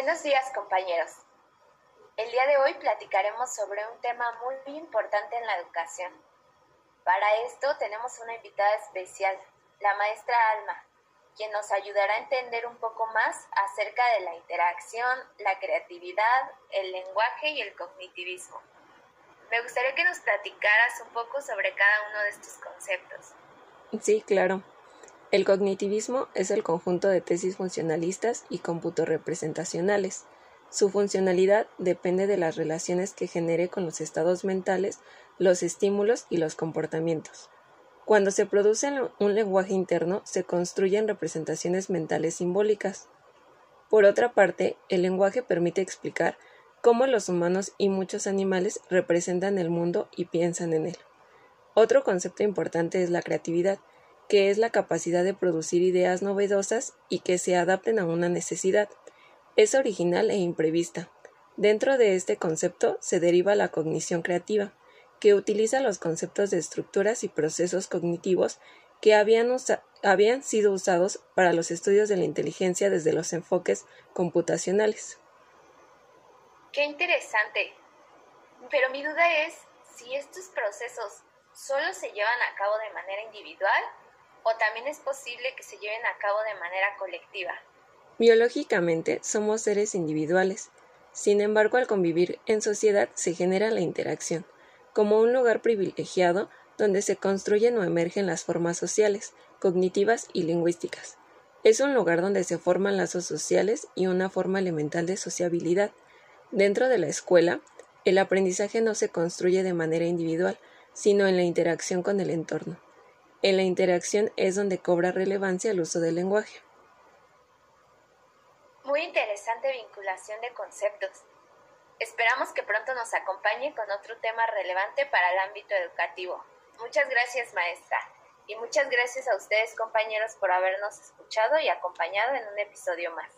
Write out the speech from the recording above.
Buenos días compañeros. El día de hoy platicaremos sobre un tema muy importante en la educación. Para esto tenemos una invitada especial, la maestra Alma, quien nos ayudará a entender un poco más acerca de la interacción, la creatividad, el lenguaje y el cognitivismo. Me gustaría que nos platicaras un poco sobre cada uno de estos conceptos. Sí, claro. El cognitivismo es el conjunto de tesis funcionalistas y representacionales. Su funcionalidad depende de las relaciones que genere con los estados mentales, los estímulos y los comportamientos. Cuando se produce un lenguaje interno, se construyen representaciones mentales simbólicas. Por otra parte, el lenguaje permite explicar cómo los humanos y muchos animales representan el mundo y piensan en él. Otro concepto importante es la creatividad, que es la capacidad de producir ideas novedosas y que se adapten a una necesidad. Es original e imprevista. Dentro de este concepto se deriva la cognición creativa, que utiliza los conceptos de estructuras y procesos cognitivos que habían, habían sido usados para los estudios de la inteligencia desde los enfoques computacionales. Qué interesante. Pero mi duda es si estos procesos solo se llevan a cabo de manera individual o también es posible que se lleven a cabo de manera colectiva. Biológicamente somos seres individuales. Sin embargo, al convivir en sociedad se genera la interacción, como un lugar privilegiado donde se construyen o emergen las formas sociales, cognitivas y lingüísticas. Es un lugar donde se forman lazos sociales y una forma elemental de sociabilidad. Dentro de la escuela, el aprendizaje no se construye de manera individual, sino en la interacción con el entorno. En la interacción es donde cobra relevancia el uso del lenguaje. Muy interesante vinculación de conceptos. Esperamos que pronto nos acompañe con otro tema relevante para el ámbito educativo. Muchas gracias, maestra. Y muchas gracias a ustedes, compañeros, por habernos escuchado y acompañado en un episodio más.